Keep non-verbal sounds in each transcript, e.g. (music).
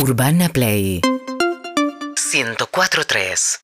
Urbana Play 104.3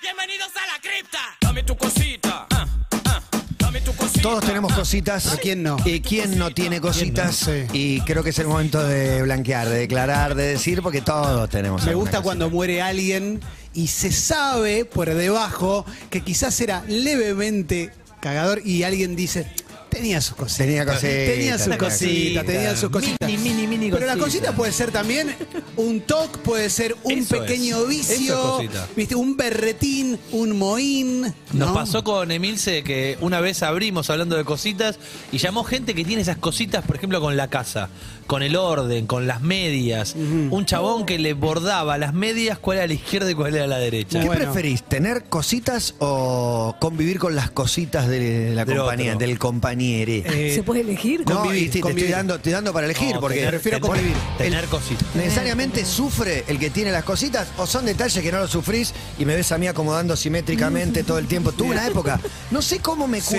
Bienvenidos a la cripta. Dame tu cosita. ah, ah, Dame tu cosita. Todos tenemos cositas. Pero ¿quién no? ¿Y quién no tiene cositas? Sí. Y creo que es el momento de blanquear, de declarar, de decir, porque todos tenemos. Me gusta cosita. cuando muere alguien y se sabe por debajo que quizás era levemente cagador y alguien dice, tenía sus cositas. Tenía cositas, Tenía sus cositas, tenía sus cositas. Mini, mini, mini Pero la cositas. cosita puede ser también un toc, puede ser un Eso es. pequeño vicio, es cosita. ¿viste? un berretín, un moín. Nos ¿no? pasó con Emilce que una vez abrimos hablando de cositas y llamó gente que tiene esas cositas, por ejemplo, con la casa, con el orden, con las medias. Un chabón que le bordaba las medias cuál era la izquierda y cuál era la derecha. ¿Qué Bueno. preferís? ¿Tener cositas o convivir con las cositas de la Del compañía, otro. del compañere? Eh, ¿Se puede elegir? no, convivir, y sí, te convivir. estoy dando, te estoy dando para elegir, No, porque tener- prefiero tener- convivir. Tener cositas. necesariamente sufre el que tiene las cositas o son detalles que no lo sufrís y me ves a mí acomodando simétricamente (laughs) todo el tiempo. Tuve una época, no sé cómo me Sí.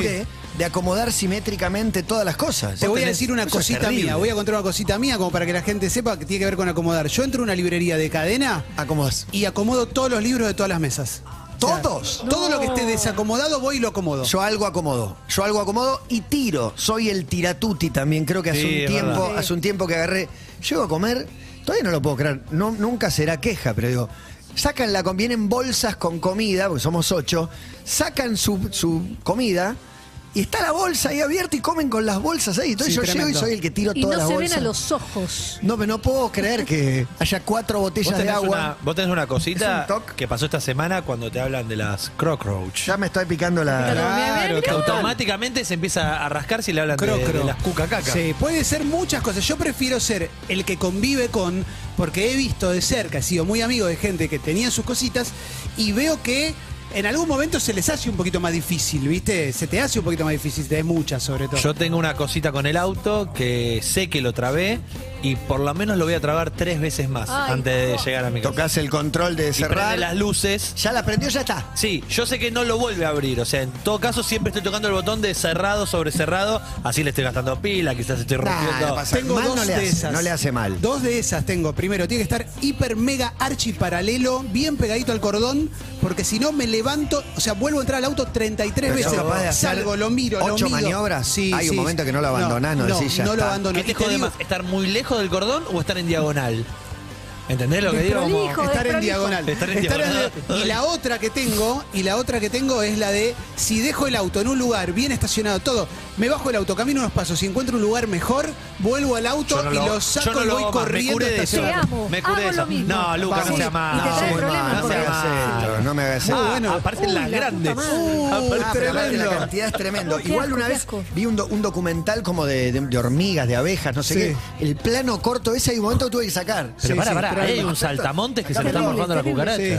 De acomodar simétricamente todas las cosas. Te voy a decir una cosita mía, voy a contar una cosita mía como para que la gente sepa que tiene que ver con acomodar. Yo entro a una librería de cadena Acomodás. y acomodo todos los libros de todas las mesas. ¿Todos? Todo lo que esté desacomodado voy y lo acomodo. Yo algo acomodo, yo algo acomodo y tiro. Soy el tiratuti también. Creo que hace Sí, un tiempo, verdad. hace un tiempo que agarré. Llego a comer, todavía no lo puedo creer. No, nunca será queja, pero digo, sacan la vienen bolsas con comida, porque somos ocho, sacan su, su comida. Y está la bolsa ahí abierta y comen con las bolsas ahí. Entonces Sí, yo llego y soy el que tiro Y todas no las se bolsas. ven a los ojos. No, pero no puedo creer que haya cuatro botellas de agua. una, vos tenés una cosita que pasó esta semana cuando te hablan de las cockroach. Ya me estoy picando la. Claro. Que automáticamente se empieza a rascar si le hablan de, de las cucacacas. Sí, puede ser muchas cosas. Yo prefiero ser el que convive con, porque he visto de cerca, he sido muy amigo de gente que tenía sus cositas y veo que en algún momento se les hace un poquito más difícil, ¿viste? Se te hace un poquito más difícil, de muchas sobre todo. Yo tengo una cosita con el auto que sé que lo trabé y por lo menos lo voy a trabar tres veces más Ay, antes de llegar a mi casa. Tocas el control de Y cerrar. las luces. Ya la prendió, ya está. Sí, yo sé que no lo vuelve a abrir. O sea, en todo caso siempre estoy tocando el botón de cerrado sobre cerrado. Así le estoy gastando pila, quizás estoy Nah, rompiendo. no pasa Tengo Mal dos no le de hace, esas. no le hace mal. Dos de esas tengo. Primero, tiene que estar hiper, mega, archi paralelo, bien pegadito al cordón, porque si no me levanto, o sea, vuelvo a entrar al auto 33 Pero veces. capaz de hacer Salgo, lo miro, lo ocho maniobras. Sí, Hay un sí. momento que no lo abandonás, no no, decís, ya no lo está. abandono. ¿Qué te Y te jode digo- más? ¿Estar muy lejos del cordón o estar en diagonal? ¿Entendés lo que digo? Como- Desprolijo. Estar en desprolijo. diagonal. Estar en diagonal. Y la otra que tengo, y la otra que tengo es la de si dejo el auto en un lugar bien estacionado, todo, me bajo el auto, camino unos pasos, si encuentro un lugar mejor, vuelvo al auto no y lo- lo saco yo no y lo voy más. corriendo. Me curé de eso. Amo. Me curé eso. No, Lucas, no sea mal, no sea me hagas malo. esto, no me hagas esto. Ah, bueno. aparecen las grandes. Uh, la cantidad es tremendo. Igual una vez vi un, do- un documental como de, hormigas, de abejas, no sé qué. El plano corto ese hay un momento que tuve que sacar. Pero pará, pará, hay un saltamontes que se le está morfando la cucaracha. Sí.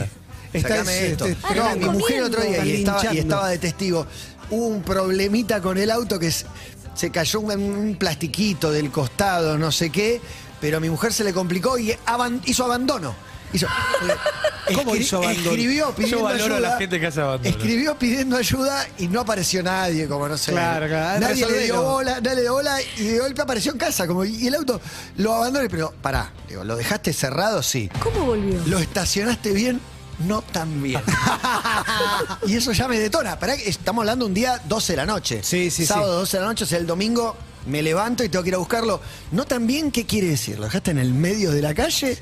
Está- esto. es Ah, mi mujer el otro día y estaba, y estaba de testigo. Hubo un problemita con el auto que es- se cayó un, un plastiquito del costado, no sé qué, pero a mi mujer se le complicó y aban- hizo abandono. Hizo, (laughs) ¿Cómo hizo abandono? Escribió pidiendo Yo valoro a ayuda. la gente que hace abandono. Escribió pidiendo ayuda y no apareció nadie, como no sé. Claro, claro, Nadie le dio bola, nadie le dio bola y de golpe apareció en casa. Como, y el auto lo abandonó, pero pará, digo, ¿lo dejaste cerrado? Sí. ¿Cómo volvió? ¿Lo estacionaste bien? No tan bien. (laughs) y eso ya me detona. Pará, estamos hablando un día 12 de la noche. Sí, sí, Sábado sí. 12 de la noche, o sea, el domingo me levanto y tengo que ir a buscarlo. No tan bien, ¿qué quiere decir? ¿Lo dejaste en el medio de la calle?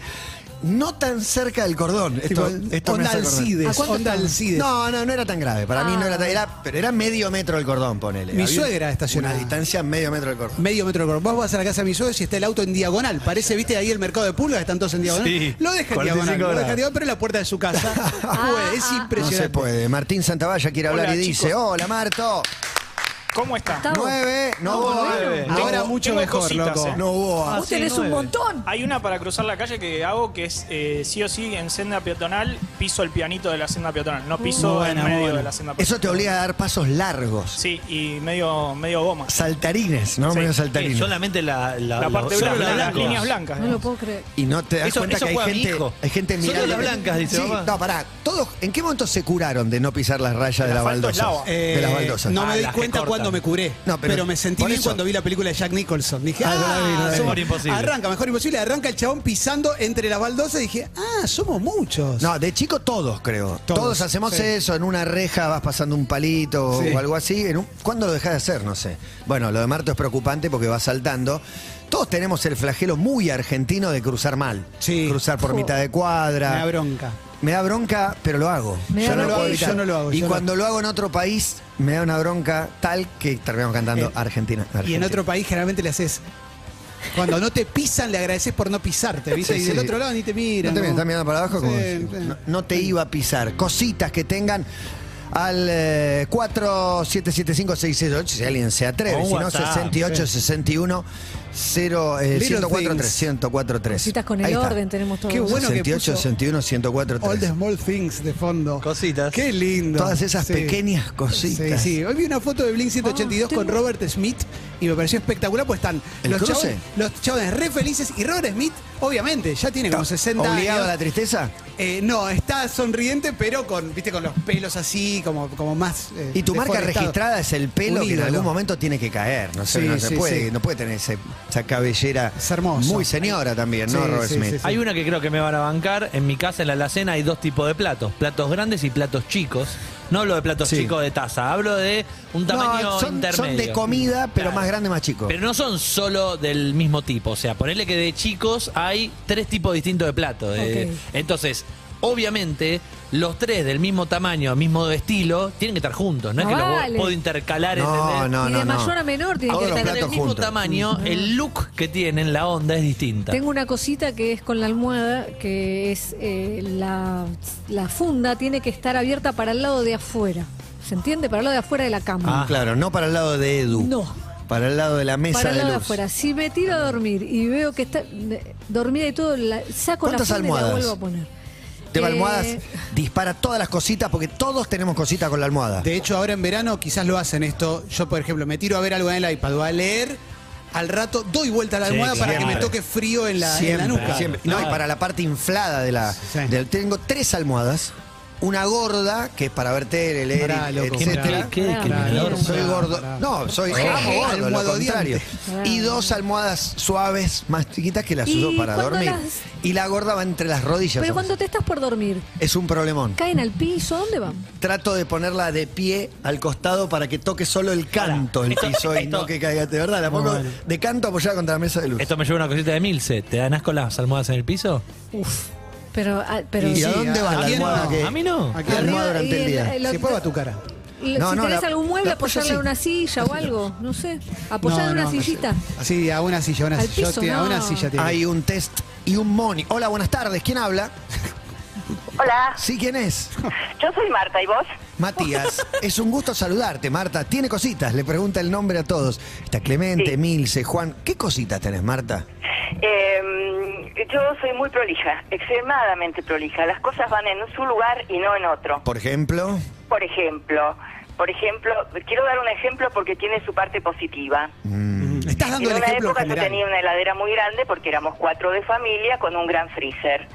No tan cerca del cordón. Tipo, Esto, esto me onda hace acordar. Alcides, ¿A cuánto onda estamos? Alcides. No, no, no era tan grave. Para mí no era tan. Ah. Era, pero era medio metro del cordón, ponele. Mi Había suegra estacionada. Una distancia medio metro del cordón. Medio metro de cordón. Vos vas a la casa de mis suegros y está el auto en diagonal. Parece, viste, ahí el mercado de pulgas, están todos en diagonal. Sí, lo deja en 45 diagonal. Lo deja grados. en diagonal, pero en la puerta de su casa. (laughs) Puede, es ah. No impresionante. se puede. Martín Santavalla quiere hablar Hola, y dice: chicos. Hola, Marto. ¿Cómo está? Nueve, no hubo. nueve. no Ahora mucho tengo mejor, cositas, loco. eh. No hubo. Ah, Vos sí, tenés un montón. Hay una para cruzar la calle que hago que es eh, sí o sí en senda peatonal, piso el pianito de la senda peatonal, no piso Muy buena, en muy medio buena. de la senda peatonal. Eso te obliga a dar pasos largos. Sí, y medio, medio goma. Saltarines, ¿no? Sí. Medio Sí, saltarines. solamente la, la, La parte los- blanca, las líneas blancas. No lo puedo creer. Y no te das Eso- cuenta eso que hay juega mi gente, hijo. hay gente Solo mirando. las blancas, dice sí. No, pará. Todos, ¿En qué momento se curaron de no pisar las rayas de El la asfalto es baldosa? lava. de las Eh, baldosas. No me Ah, las que cuenta cuando cuando me curé. No, pero- pero, me sentí bien eso- cuando vi la película de Jack Nicholson. Dije, Ah, ah, somos- Mejor imposible. Arranca, mejor imposible. Arranca el chabón pisando entre las baldosas y dije, ah, somos muchos. No, de chico todos, creo. Todos, Todos, hacemos sí. eso, en una reja vas pasando un palito Sí. o algo así. En un- ¿Cuándo lo dejas de hacer? No sé. Bueno, lo de Marto es preocupante porque va saltando. Todos tenemos el flagelo muy argentino de cruzar mal. Sí. Cruzar por mitad de cuadra. Da bronca. Me da bronca, pero lo hago. Me yo da no lo evitar. yo no lo hago, Y cuando lo hago en otro país, me da una bronca tal que terminamos cantando Eh, Argentina, Y en otro país generalmente le haces. Cuando no te pisan, le agradeces por no pisarte, ¿viste? Sí, y del otro lado ni te miran. No te miran, ¿no? están mirando para abajo como sí. no te iba a pisar. Cositas que tengan al eh, 4775-668 si alguien se atreve. Si no, WhatsApp, 68 61 0, eh, Little 1043 things. 1043. Cositas con Ahí el está. orden tenemos todos. Qué bueno que 68 puso 61 All the 1043. small things de fondo. Cositas. Qué lindo. Todas esas Sí. pequeñas cositas. Sí, sí. Hoy vi una foto de Blink 182 Ah, con tengo- Robert Smith y me pareció espectacular, pues están ¿El los cruce? chabones, los chabones re felices y Robert Smith, obviamente, ya tiene como 60 ¿Obligado años. a la tristeza? Eh, no, está sonriente, pero con, viste, con los pelos así, como, como más. eh, Y tu marca registrada es el pelo Un que en algún momento tiene que caer. No sé, Sí, no se sí, puede, sí. no puede tener ese- esa cabellera Es hermoso. muy señora también, ¿no, Robert sí, Smith? sí, sí. Hay una que creo que me van a bancar. En mi casa, en la alacena, hay dos tipos de platos. Platos grandes y platos chicos. No hablo de platos Sí. chicos de taza, hablo de un tamaño No, son, intermedio. son de comida, pero Claro. más grande, más chico. Pero no son solo del mismo tipo. O sea, ponerle que de chicos hay tres tipos distintos de platos. Entonces, obviamente, los tres del mismo tamaño, mismo estilo, tienen que estar juntos. No, No es que vale. los puedo intercalar. No, ¿entendés? no, y no. de no. mayor a menor tiene Todos que estar del mismo juntos. tamaño, el look que tienen, la onda es distinta. Tengo una cosita que es con la almohada, que es eh, la, la funda tiene que estar abierta para el lado de afuera. ¿Se entiende? Para el lado de afuera de la cama. Ah. Claro, no para el lado de Edu. No. Para el lado de la mesa para el de lado de luz. afuera. Si me tiro a dormir y veo que está dormida y todo, la, saco la ¿Cuántas funda y la almohadas? vuelvo a poner. Tema Eh, almohadas, dispara todas las cositas porque todos tenemos cositas con la almohada. De hecho, ahora en verano quizás lo hacen esto. Yo, por ejemplo, me tiro a ver algo en el iPad o a leer. Al rato doy vuelta a la Sí, almohada para que me toque frío en la, en siempre, la nuca. siempre. No, y para la parte inflada de la. Sí. tengo tres almohadas. Una gorda, que es para ver tele, leer, Pará, loco, etcétera. Soy Pará, gordo. pará. No, soy Eh, amo gordo, lo almohadodiante. contrario. Pará. Y dos almohadas suaves, más chiquitas que las Y uso para cuando dormir. las- Y la gorda va entre las rodillas. Pero cuando te estás por dormir, Es un problemón. caen al piso, ¿a dónde van? Trato de ponerla de pie al costado para que toque solo el canto el piso y esto- no que caiga. De verdad, la pongo de canto apoyada contra la mesa de luz. Esto me lleva una cosita de Milce. ¿Te dan asco las almohadas en el piso? Uf. Pero, ah, pero ¿Y a sí, dónde a- va ¿a la quién almohada no? que.? A mí no. Aquí La almohada Arriba, durante y el día. el- lo- Si puedo a tu cara. No, si no, tenés la- algún mueble, la apoyo apoyarla en una silla o algo, no sé. Apoyar en No, una no, sillita. Sí, a una silla, a una Al silla. piso, Yo te- A no. una silla te Hay un test y un money. Hola, buenas tardes. ¿Quién habla? Hola, Sí, ¿quién es? yo soy Marta, ¿y vos? Matías. Es un gusto saludarte, Marta. ¿Tiene cositas? Le pregunta el nombre a todos. Está Clemente, Sí. Milce, Juan. ¿Qué cositas tenés, Marta? Eh, yo soy muy prolija, extremadamente prolija. Las cosas van en su lugar y no en otro. Por ejemplo. Por ejemplo, por ejemplo, quiero dar un ejemplo porque tiene su parte positiva. Estás En dando el una ejemplo época yo tenía una heladera muy grande porque éramos cuatro de familia con un gran freezer.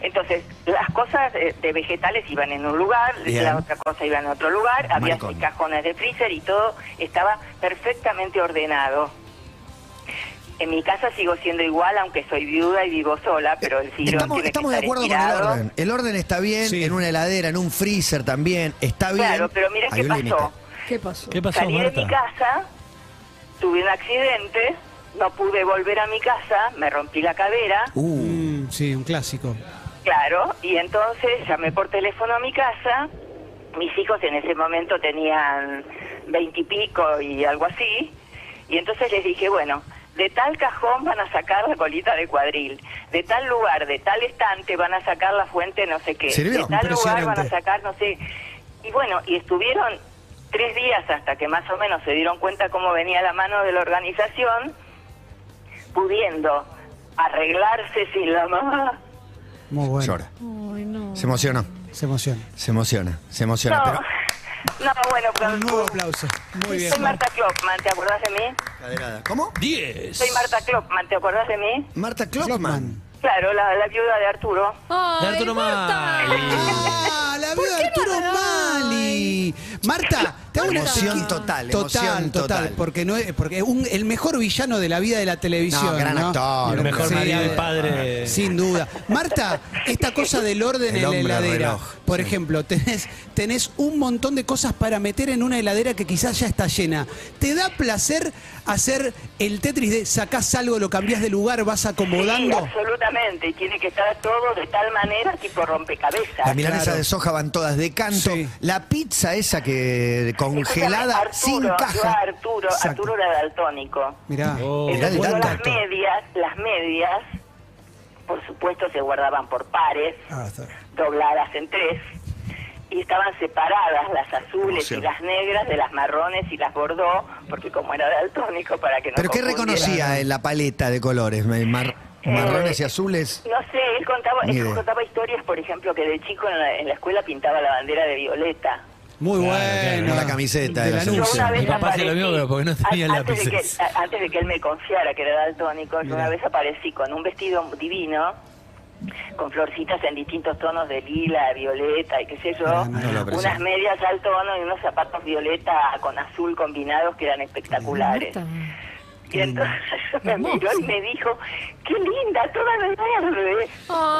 Entonces, las cosas de, de vegetales iban en un lugar, Bien. la otra cosa iba en otro lugar, había Maricón. seis cajones de freezer y todo estaba perfectamente ordenado. En mi casa sigo siendo igual, aunque soy viuda y vivo sola, pero el sillón Estamos, tiene estamos que de estar acuerdo con el orden. El orden está bien Sí. en una heladera, en un freezer también. Está bien. Claro, pero mira qué pasó. ¿Qué pasó? ¿Qué pasó, Salí de Marta? mi casa, tuve un accidente, no pude volver a mi casa, me rompí la cadera. Uh, Mm, sí, un clásico. Claro, y entonces llamé por teléfono a mi casa. Mis hijos en ese momento tenían veintipico y, algo así. Y entonces les dije, bueno, de tal cajón van a sacar la colita de cuadril. De tal lugar, de tal estante van a sacar la fuente no sé qué. Sirvió. De tal lugar van a sacar no sé. Y bueno, y estuvieron tres días hasta que más o menos se dieron cuenta cómo venía la mano de la organización, pudiendo arreglarse sin la mamá. Muy bueno. llora. Ay, no. Se emocionó. Se emociona. Se emociona. Se emociona. No, Pero. no, bueno, pero Un nuevo aplauso. Muy bien. soy Marta Kloppman, ¿te acordás de mí? Caderada. ¿Cómo? 10. Soy Marta Kloppman, ¿te acordás de mí? Marta Kloppman. Claro, la, la viuda de Arturo. Ay, De Arturo. Mali. Ah, la vida de no Arturo Mali. Marta, Te hago una Emoción total, Total, emoción total. total. Porque, no es, porque es un- el mejor villano de la vida de la televisión. No, gran actor, El mejor Sí, marido y eh, padre. Sin duda. Marta, esta cosa del orden (laughs) El en la hombre heladera. reloj, Por sí. ejemplo, tenés, tenés un montón de cosas para meter en una heladera que quizás ya está llena. ¿Te da placer hacer el Tetris de sacás algo, lo cambiás de lugar, vas Sí, acomodando? absolutamente. Y tiene que estar todo de tal manera, tipo rompecabezas. Las milanesas Claro. de soja van todas de canto. Sí. La pizza esa que congelada, Escúchame, sin Arturo, caja. yo a Arturo, Exacto. Arturo era daltónico. Mirá. Oh. Mirá el Entonces, las medias, las medias, por supuesto, se guardaban por pares, Ah, dobladas en tres, y estaban separadas las azules Emoción. y las negras de las marrones y las bordó, porque como era daltónico, para que no ¿Pero qué reconocía en la paleta de colores? Mar- Eh, marrones y azules. No sé, él contaba, él contaba historias, por ejemplo, que de chico en la, en la escuela pintaba la bandera de Violeta. Muy Claro, bueno. La camiseta de la Yo una vez Mi papá hacía lo pero porque no tenía antes de, antes de que él me confiara que era daltónico, yo una vez aparecí con un vestido divino, con florcitas en distintos tonos de lila, violeta y qué sé yo, Ah, no unas medias al tono y unos zapatos violeta con azul combinados que eran espectaculares. Y entonces (laughs) me miró y me dijo, qué linda, toda de verde. Ah, no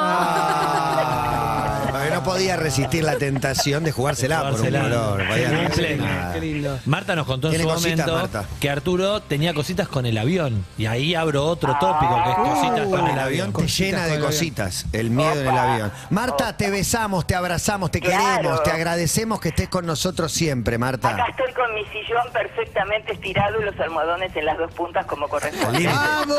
podía resistir la tentación de jugársela por un color. Podía- nada. Lindo. Marta nos contó en Tiene su cositas, momento Marta. que Arturo tenía cositas con el avión. Y ahí abro otro tópico que es cositas con el El avión avión. te Cositas llena de el avión. cositas, el miedo en el avión. Marta, te besamos, te abrazamos, te Claro. queremos, te agradecemos que estés con nosotros siempre, Acá Marta. estoy con mi sillón perfectamente estirado y los almohadones en las dos puntas como corresponde. ¡Vamos!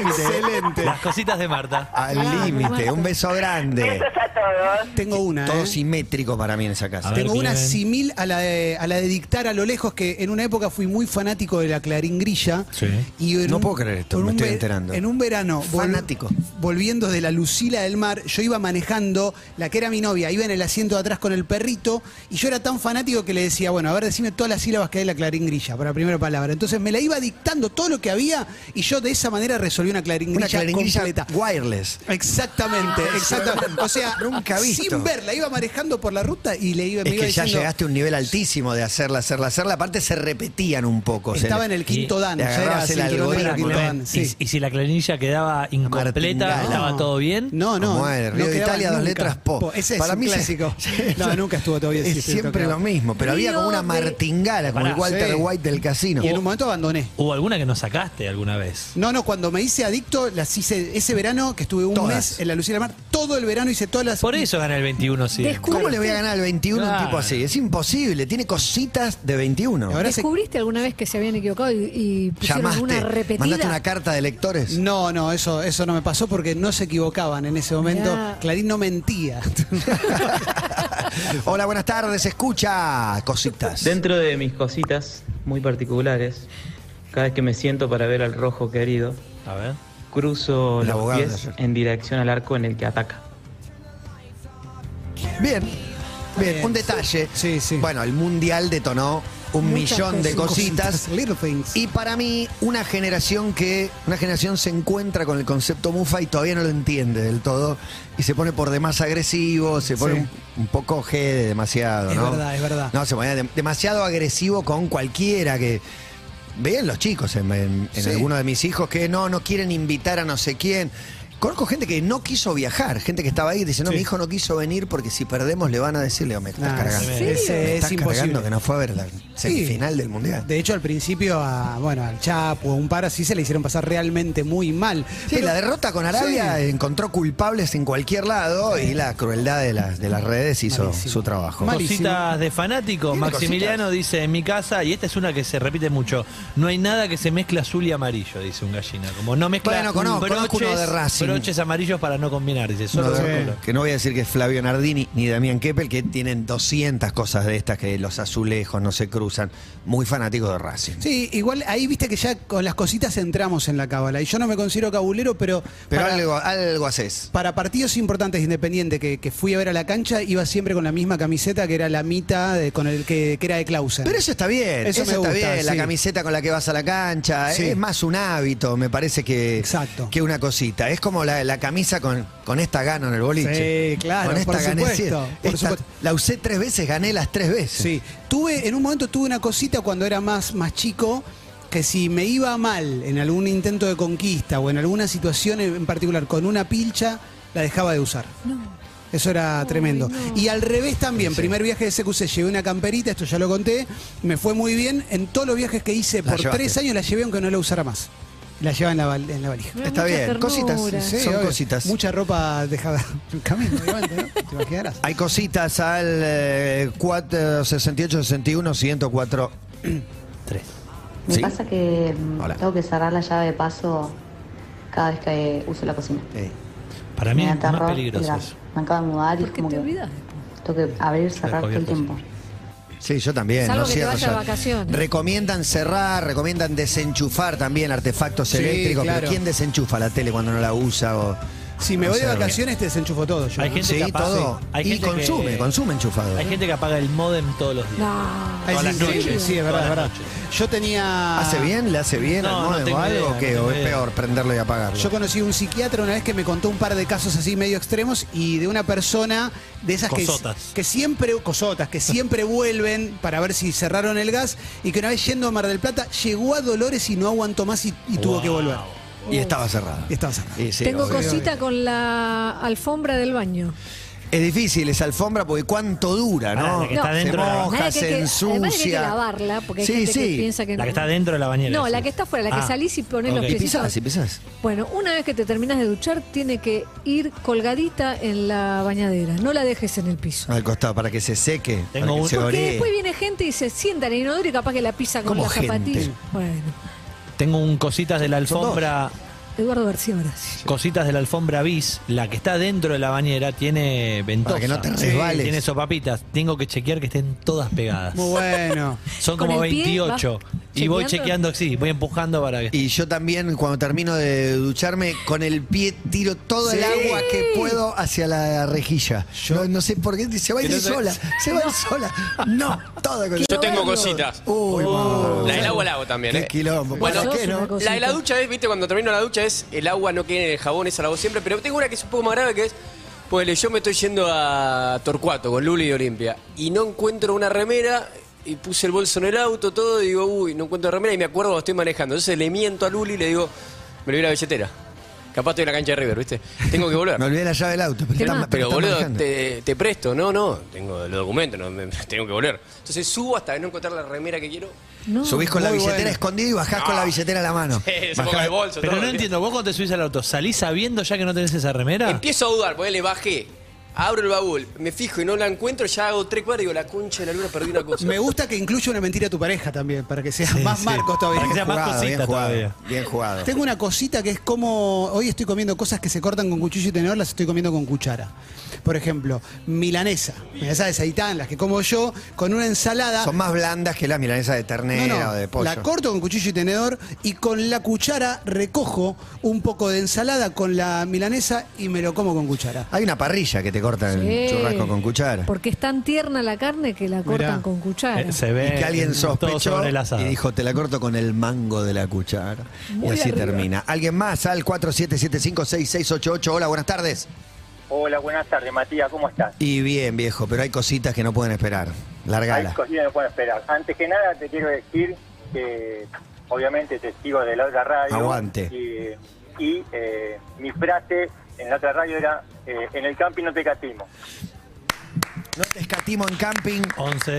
Excelente. Las cositas de Marta. Al límite, un beso grande. Besos a todos. Tengo una. Todo ¿eh? simétrico para mí en esa casa. A ver, Tengo una Clemen. simil a la, de, a la de dictar a lo lejos, que en una época fui muy fanático de la Clarín Grilla. Sí. Y No un- puedo creer esto, me estoy enterando. En un verano, vol- Fanático. volviendo de la Lucila del Mar, yo iba manejando, la que era mi novia, iba en el asiento de atrás con el perrito, y yo era tan fanático que le decía, bueno, a ver, decime todas las sílabas que hay en la Clarín Grilla, para la primera palabra. Entonces me la iba dictando todo lo que había, y yo de esa manera resolví una Clarín Una Grilla claringrilla completa. wireless. Exactamente, exactamente. O sea, Nunca visto. Sin verla, iba manejando por la ruta y le iba, me Es iba que ya llegaste a un nivel altísimo de hacerla, hacerla, hacerla. Aparte se repetían un poco. se Estaba en el quinto Y- dan, ya era el algoritmo, quinto dan, sí. Y, y si la clarinilla quedaba incompleta. ¿estaba No. todo bien? No, no. Como de Italia, dos letras po. Ese es Para un mí se- clásico. (laughs) no, nunca estuvo todavía. Es siempre lo mismo, pero había como una de- martingala, como el Walter. White del casino. Y en un momento abandoné. ¿Hubo alguna que no sacaste alguna vez? No, no, cuando me hice adicto, las hice ese verano, que estuve un mes en la Lucía del Mar, todo el verano hice todas las. Por eso gana el 21, sí. ¿Cómo le voy a ganar al 21 a un Claro. tipo así? Es imposible, tiene cositas de 21. Ahora se- ¿Descubriste alguna vez que se habían equivocado y, y pusieron Llamaste, una repetida? mandaste una carta de lectores. No, no, eso, eso no me pasó porque no se equivocaban en ese momento. Mirá. Clarín no mentía. (laughs) Hola, buenas tardes, escucha cositas. Dentro de mis cositas muy particulares, cada vez que me siento para ver al rojo querido, A ver. cruzo El los abogado de pies ayer. en dirección al arco en el que ataca. Bien, bien, Bien, un detalle. sí, sí. Bueno, el mundial detonó un Muchas millón de cositas. cositas. Y para mí, una generación que, una generación se encuentra con el concepto mufa y todavía no lo entiende del todo. Y se pone por demás agresivo, se pone Sí. un, un poco jede demasiado, Es ¿no? verdad, es verdad. No, se pone dem- demasiado agresivo con cualquiera que. Vean los chicos en, en, en algunos de mis hijos que no, no quieren invitar a no sé quién. Conozco gente que no quiso viajar, gente que estaba ahí y dice, no, Sí. mi hijo no quiso venir porque si perdemos le van a decirle, me estás Nah, cargando. es- Me es, estás es imposible. cargando que no fue a ver la semifinal del mundial. De hecho, al principio, a, bueno, al Chapo, a un par así se le hicieron pasar realmente muy mal. Sí, Pero- la derrota con Arabia Sí. encontró culpables en cualquier lado y la crueldad de las, de las redes hizo Malísimo. su trabajo. Mal- Cositas de fanático. Tiene Maximiliano dice en mi casa, y esta es una que se repite mucho, no hay nada que se mezcle azul y amarillo, dice un gallina. Como no mezcla Bueno, conozco- conozco uno de Racing. Broches amarillos para no combinar, dice. No, Solo de- color. que no voy a decir que es Flavio Nardini ni Damián Keppel, que tienen 200 cosas de estas que los azulejos no se cruzan. Muy fanáticos de Racing. Sí, igual ahí viste que ya con las cositas entramos en la cábala. Y yo no me considero cabulero, pero. Pero para, algo, algo haces. para partidos importantes independientes que, que fui a ver a la cancha, iba siempre con la misma camiseta que era la mitad de- con el que, que era de Clausen. Pero eso está bien, Eso eso, me está gusta, bien, la sí. camiseta con la que vas a la cancha, Sí. es más un hábito, me parece que, Exacto. que una cosita. Es como la, la camisa con, con esta gano en el boliche. Sí, claro, Con esta por gané supuesto, siete. por Esta- supuesto. La usé tres veces, gané las tres veces. Sí, tuve, en un momento tuve una cosita cuando era más, más chico, que si me iba mal en algún intento de conquista o en alguna situación en particular con una pilcha, la dejaba de usar. Eso era tremendo. no. Y al revés también, primer viaje de CQC, llevé una camperita, esto ya lo conté, me fue muy bien. En todos los viajes que hice La por llevaste. tres años la llevé aunque no la usara más. La llevaba en la, val- en la valija. Está mucha bien, ternura. cositas. Sí, Son obvio. cositas. Mucha ropa dejada en el camino, obviamente, ¿no? Te imaginarás. Hay cositas al eh, 4, 68, 61, 104. Tres. Me ¿Sí? pasa que mm, Hola. tengo que cerrar la llave de paso cada vez que uso la cocina. Eh, Para mí me es más terror. peligroso eso. Me acabo de mudar y es ¿Por qué como te que olvidas? tengo que abrir y cerrar todo el tiempo. Sí, yo también. Salvo no que te vayas de vacaciones. Recomiendan cerrar, recomiendan desenchufar también artefactos Sí, eléctricos. claro. Pero ¿quién desenchufa la tele cuando no la usa? O, Si me voy de vacaciones te desenchufo todo yo. Hay gente Sí, capaz, todo. sí. Hay y gente consume, que- consume enchufado. Hay gente que apaga el modem todos los días. No. Ah, Todas es las noches. Sí, es verdad, Todas es las verdad. Yo tenía. ¿Hace bien? ¿Le hace bien No, al no modem tengo o algo? idea, no qué? tengo ¿O es idea. peor prenderlo y apagarlo? Yo conocí un psiquiatra una vez que me contó un par de casos así medio extremos y de una persona de esas que, Cosotas. que siempre, cosotas, que siempre (laughs) vuelven para ver si cerraron el gas y que una vez yendo a Mar del Plata llegó a Dolores y no aguantó más y, y tuvo que volver. Y estaba cerrado. Y estaba cerrado. Y sí, Tengo obvio. cosita con la alfombra del baño. Es difícil esa alfombra porque cuánto dura, Pará, ¿no? la que está No, dentro se de la- moja, Nada que se hay que- además hay que ensucia. lavarla, porque hay Sí, gente sí. que piensa que La no. que está dentro de la bañera. No, la que está afuera, la que Ah, salís y pones los. Y piecitos. pisás, y pisás. Bueno, una vez que te terminas de duchar, tiene que ir colgadita en la bañadera. No la dejes en el piso. Al costado, para que se seque, Tengo para que un- se Porque oree. después viene gente y se sienta en el inodoro y capaz que la pisa con ¿Cómo las gente? zapatillas. Bueno, Tengo un cositas de la alfombra. Eduardo García Horacio. Cositas de la alfombra bis, la que está dentro de la bañera tiene ventosa. Para que no te resbales. tiene sopapitas. Tengo que chequear que estén todas pegadas. Muy bueno. Son (laughs) ¿Con como el pie 28. vas Y voy chequeando? sí, voy empujando para que. Y yo también, cuando termino de ducharme, con el pie tiro todo el agua que puedo hacia la rejilla. No, no sé por qué, se va a ir sola, se va a ir sola. No, todo con Yo tengo cositas. Uy, La del agua la hago también, Qué ¿eh? quilombo. Bueno, ¿Para qué, no? La de la ducha es, viste, cuando termino la ducha es el agua no quede en el jabón, esa la hago siempre. Pero tengo una que es un poco más grave que es. Pues yo me estoy yendo a Torcuato con Luli y Olimpia y no encuentro una remera y puse el bolso en el auto, todo, y digo, uy, no encuentro remera y me acuerdo cuando estoy manejando. Entonces le miento a Luli y le digo, me olvidé la billetera. Capaz estoy en la cancha de River, ¿viste? Tengo que volver. (laughs) Me olvidé la llave del auto. Pero, ¿Qué está- más? pero Pero boludo, te, te presto. No, no, tengo los documentos, no, me- (laughs) tengo que volver. Entonces subo hasta no encontrar la remera que quiero. No. Subís con la billetera bueno. escondida y bajás con la billetera a la mano. (laughs) Bajás- ponga el bolso, Pero todo, no entiendo, vos cuando te subís al auto, ¿salís sabiendo ya que no tenés esa remera? Empiezo a dudar, porque le bajé. Abro el baúl, me fijo y no la encuentro, ya hago tres cuadras y digo, la concha de la luna, perdí una cosa. Me gusta que incluya una mentira a tu pareja también, para que sea Sí, más sí. marcos todavía. Para que sea más Jugado, bien cosita jugado, todavía. Bien jugado. Tengo una cosita que es como. Hoy estoy comiendo cosas que se cortan con cuchillo y tenedor, las estoy comiendo con cuchara. Por ejemplo, milanesa. Milanesa de seitán, las que como yo, con una ensalada. Son más blandas que la milanesa de No, ternera no, o de pollo. la corto con cuchillo y tenedor y con la cuchara recojo un poco de ensalada con la milanesa y me lo como con cuchara. Hay una parrilla que te corta el Sí. churrasco con cuchara. Porque es tan tierna la carne que la cortan Mirá. con cuchara. Eh, se Y ve que alguien todo sospechó sobre el asado. y dijo, te la corto con el mango de la cuchara. Muy y así arriba. termina. ¿Alguien más? Al 47756688. Hola, buenas tardes. Hola, buenas tardes, Matías, ¿cómo estás? Y bien, viejo, pero hay cositas que no pueden esperar. Largala. Hay cositas que no pueden esperar. Antes que nada, te quiero decir que, obviamente, te sigo de la otra radio. Aguante. Y, y, eh, mi frase en la otra radio era: eh, En el camping no te catimo. No te escatimo en camping. 11.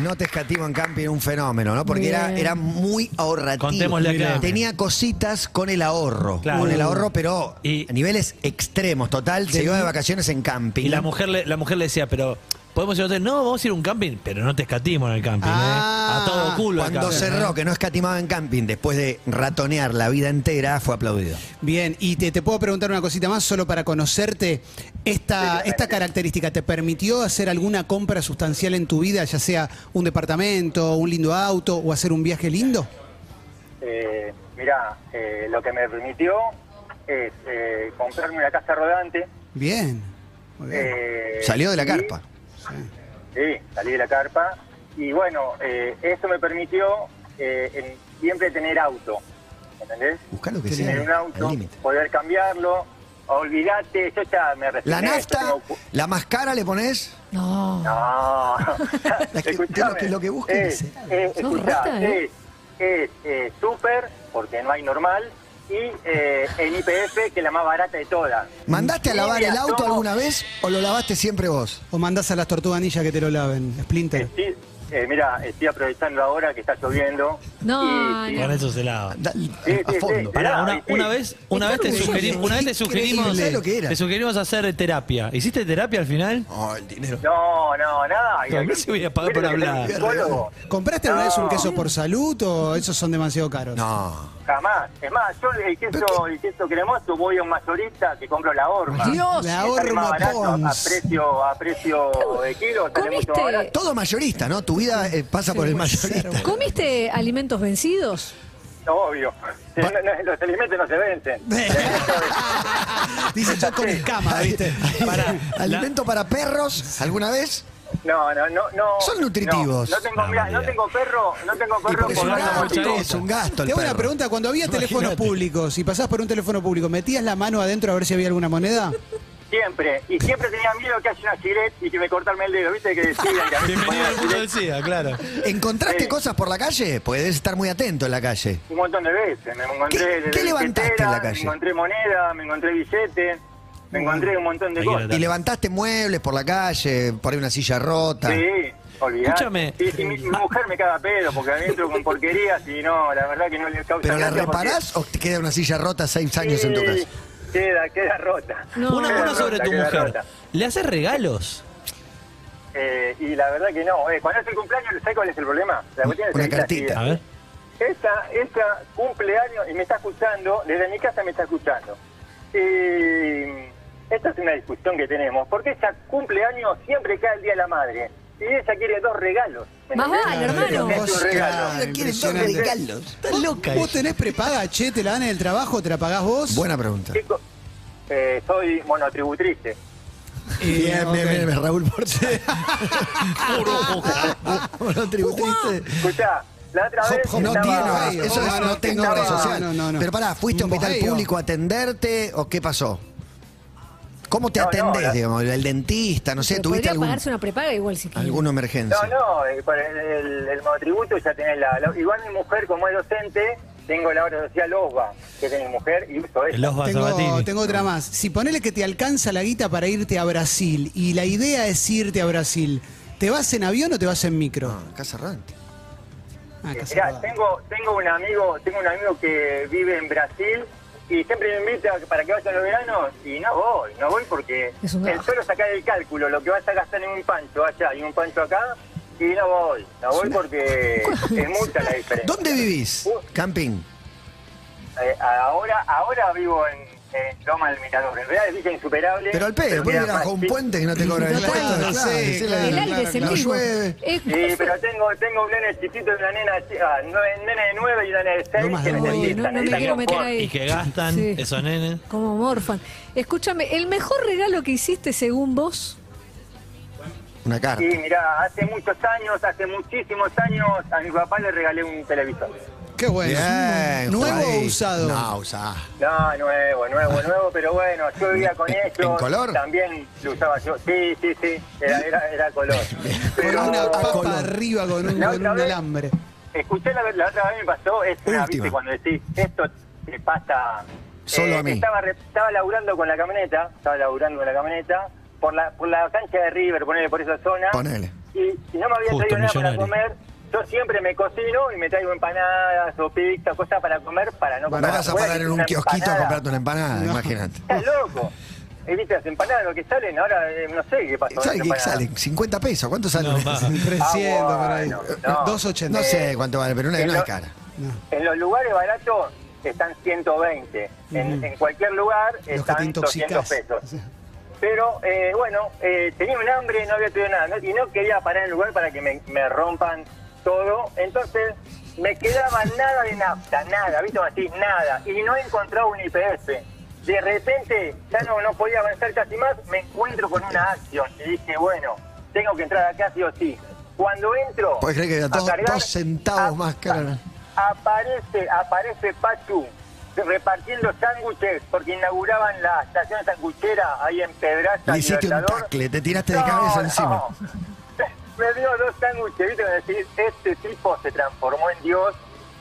No te escatimo en camping, un fenómeno, ¿no? Porque era, Bien. era muy ahorrativo. Contémosle a Clemente. Tenía cositas con el ahorro. Claro. Con el ahorro, pero Y- a niveles extremos. Total, se iba de vacaciones en camping. Y la mujer, le, la mujer le decía, pero podemos ir a hotel. No, vamos a ir a un camping, pero no te escatimo en el camping, Ah, ¿eh? A todo culo. Cuando camping, cerró ¿eh? que no escatimaba en camping después de ratonear la vida entera, fue aplaudido. Bien, y te, te puedo preguntar una cosita más solo para conocerte. Esta, esta característica te permitió hacer alguna compra sustancial en tu vida, ya sea un departamento, un lindo auto o hacer un viaje lindo? Eh, mirá, eh, lo que me permitió es eh, comprarme una casa rodante. Bien. Muy bien. eh, Salió de la y- carpa. Sí, salí de la carpa. Y bueno, eh, eso me permitió eh, en- siempre tener auto. ¿Entendés? Buscá lo que sea. Tener un auto, poder cambiarlo olvídate, yo ya me resigné. ¿La nafta, tengo- la más cara le pones? No. No, (laughs) La que- lo que- lo que busquen es, es- es, super, porque no hay normal, y eh, en IPF, que es la más barata de todas. ¿Mandaste a lavar el auto alguna vez o lo lavaste siempre vos? O mandás a las tortuganillas que te lo laven. Splinter. Sí, eh, mira, estoy aprovechando ahora que está lloviendo. No, y- y- Con eso se lava. Da- sí, a sí, fondo. sí. Pará, una, sí. una vez, una vez te sugerimos, una vez te sugerimos, Increíble. ¿Sabes lo que era? te sugerimos hacer terapia. ¿Hiciste terapia al final? Oh, el dinero. No, no, nada. ¿Por qué se voy a pagar por hablar? ¿Compraste alguna vez un No. queso por salud o esos son demasiado caros? No. Jamás. Es más, yo el queso, el queso cremoso voy a un mayorista que compro la horma. Dios. La horma barato, a precio, a precio de kilo, sale mucho más ¿Comiste, barato. Todo mayorista, ¿no? Tu vida eh, pasa por el mayorista. ¿Comiste alimentos vencidos? Obvio. No, no, los alimentos no se vencen. (laughs) Dice yo con escama, ¿viste? (laughs) Pará, ¿Alimento para perros alguna vez? No, no, no, no. Son nutritivos. No, no tengo, No, mirá, no tengo perro, no tengo perro es un gasto, es un gasto el Te hago una pregunta, cuando había teléfonos públicos y pasabas por un teléfono público, ¿metías la mano adentro a ver si había alguna moneda? Siempre. Y siempre tenía miedo que haya una gilet y que me cortarme el dedo. ¿Viste? Que decían que a Bienvenido al mundo del SIDA, claro. ¿Encontraste Sí. cosas por la calle? Puedes estar muy atento en la calle. un montón de veces. Me encontré ¿Qué- qué levantaste en la calle? Me encontré moneda, me encontré billetes, me encontré un montón de cosas. Y levantaste muebles por la calle, por ahí una silla rota. Sí, olvidate. Escúchame. Sí, sí, mi, mi mujer me caga pedo porque adentro con porquerías y no, la verdad que no le causa ¿Pero la porque- reparás o te queda una silla rota seis años en tu casa? Queda, queda rota. No. Una, sobre tu mujer. rota. ¿Le haces regalos? Eh, y la verdad que no. Eh, cuando es el cumpleaños, ¿sabes cuál es el problema? La cuestión es Una cartita. A ver. Esta, esta cumpleaños, y me está escuchando, desde mi casa me está escuchando. Y esta es una discusión que tenemos, porque ella cumpleaños siempre cae el Día de la Madre. Y ella quiere dos regalos. ¿me Más vale, hermano. Es un regalo. Quieren dos regalos. Estás loca. ¿Vos tenés prepaga, che? ¿Te la dan en el trabajo? ¿Te la pagás vos? Buena pregunta. Chico, eh, soy monotributrice. Bien, ok. bien, bien, Raúl Porte. Bueno, (laughs) tributiste. Escuchá, la otra vez No estaba- tiene, ahí, eso es, no, no no, tengo estaba- obra social. no, no, no. Pero pará, ¿fuiste a un hospital público a atenderte o qué pasó? ¿Cómo te No, atendés, digamos? ¿El dentista? No sé, Pero ¿tuviste algún, pagarse una prepaga igual si alguna emergencia? No, no, eh, para el, el, el monotributo ya tenés la, la- Igual mi mujer, como es docente, tengo la obra social OSBA, que es de mi mujer, y uso Osva Tengo, tengo otra más. Si ponele que te alcanza la guita para irte a Brasil y la idea es irte a Brasil, ¿te vas en avión o te vas en micro? No, casa errante. Ah, casa Mirá, tengo, tengo un amigo, tengo un amigo que vive en Brasil y siempre me invita para que vaya en los veranos y no voy, no voy porque Es un el solo sacar el cálculo, lo que vas a gastar en un pancho allá y un pancho acá, y no voy, no voy porque (laughs) es mucha la diferencia. ¿Dónde vivís? Uh. Camping. Eh, ahora, ahora vivo en, en Loma del Mirador. En realidad es Villa Insuperable. Pero al pedo, queda ir bajo un puente que no te cobran el impuesto. Claro, claro, sí, decirle, claro, El aire es el no mismo. llueve. Es- Sí, pero tengo, tengo un nene chiquito y una nena, chi- ah, nueve- nene de 9 y una nena de 6 más que nueve. Necesitan. no, no me quiero meter ahí. Y que gastan Sí. esos nenes. Como morfan. Escúchame, ¿el mejor regalo que hiciste según vos? Una carta. Sí, mira, hace muchos años, hace muchísimos años, a mi papá le regalé un televisor. Qué bueno. Bien, ¿Nuevo o usado? No, usado. No, nuevo, nuevo, nuevo, pero bueno, yo vivía con ellos. ¿En color? También lo usaba yo. Sí, sí, sí, era, era, era color. (laughs) Con Pero- una papa color. arriba con un, con un vez- alambre. Escuché la, la otra vez me pasó, es una, Última. viste, cuando decís, esto te pasa... eh, Solo a mí. Estaba, estaba laburando con la camioneta, estaba laburando con la camioneta, por la, por la cancha de River, ponele por esa zona. Ponele. Y, y no me había Justo, traído nada para comer. Yo siempre me cocino y me traigo empanadas o pizza, cosas para comer, para no comer vas a parar en un kiosquito a comprarte una empanada, No. imagínate. Estás loco. Y viste las empanadas, lo que salen, ahora eh, no sé qué pasó. con ¿Sabes las qué salen? 50 pesos. ¿Cuánto salen? No, más. (laughs) 300 por ahí. no. 280. No sé cuánto vale, pero una, En una es lo- cara. En los lugares baratos están 120. En, en cualquier lugar Los están 200 intoxicás. pesos. Pero eh, bueno, eh, tenía un hambre, no había tenido nada. ¿no? Y no quería parar en el lugar para que me, me rompan todo. Entonces me quedaba nada de nafta, nada, ¿viste? Así, nada. Y no encontraba un IPF. De repente ya no, no podía avanzar casi más. Me encuentro con una acción. Y dije, bueno, tengo que entrar acá sí o sí. Cuando entro. Puedes creer que era dos, cargar, dos centavos a- más caro. aparece, aparece Pachu repartiendo sándwiches porque inauguraban la estación sanguchera ahí en Pedraza. Le hiciste un tacle, te tiraste de No, cabeza no. Me dio dos sándwiches, ¿viste? Decís, este tipo se transformó en Dios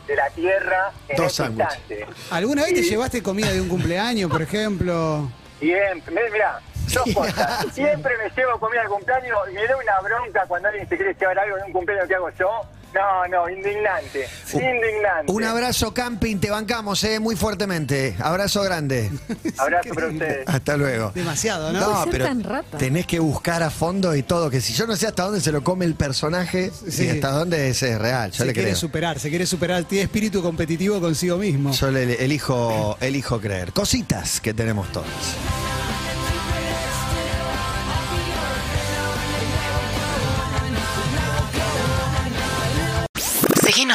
de la tierra en Dos este instante. ¿Alguna vez te llevaste comida de un cumpleaños, por ejemplo? Siempre, mi- mirá, dos cosas. (laughs) Siempre me llevo comida al cumpleaños y me da una bronca cuando alguien se quiere llevar algo de un cumpleaños que hago yo. No, no, indignante. Indignante. Un abrazo camping, te bancamos, eh, muy fuertemente. Abrazo grande. Abrazo para ustedes. Hasta luego. Demasiado, ¿no? No, pero tan rata. tenés que buscar a fondo y todo, que si yo no sé hasta dónde se lo come el personaje Sí. y hasta dónde es real, yo se le quiere creo. superar, se quiere superar, tiene espíritu competitivo consigo mismo. Yo le elijo, elijo creer. Cositas que tenemos todos.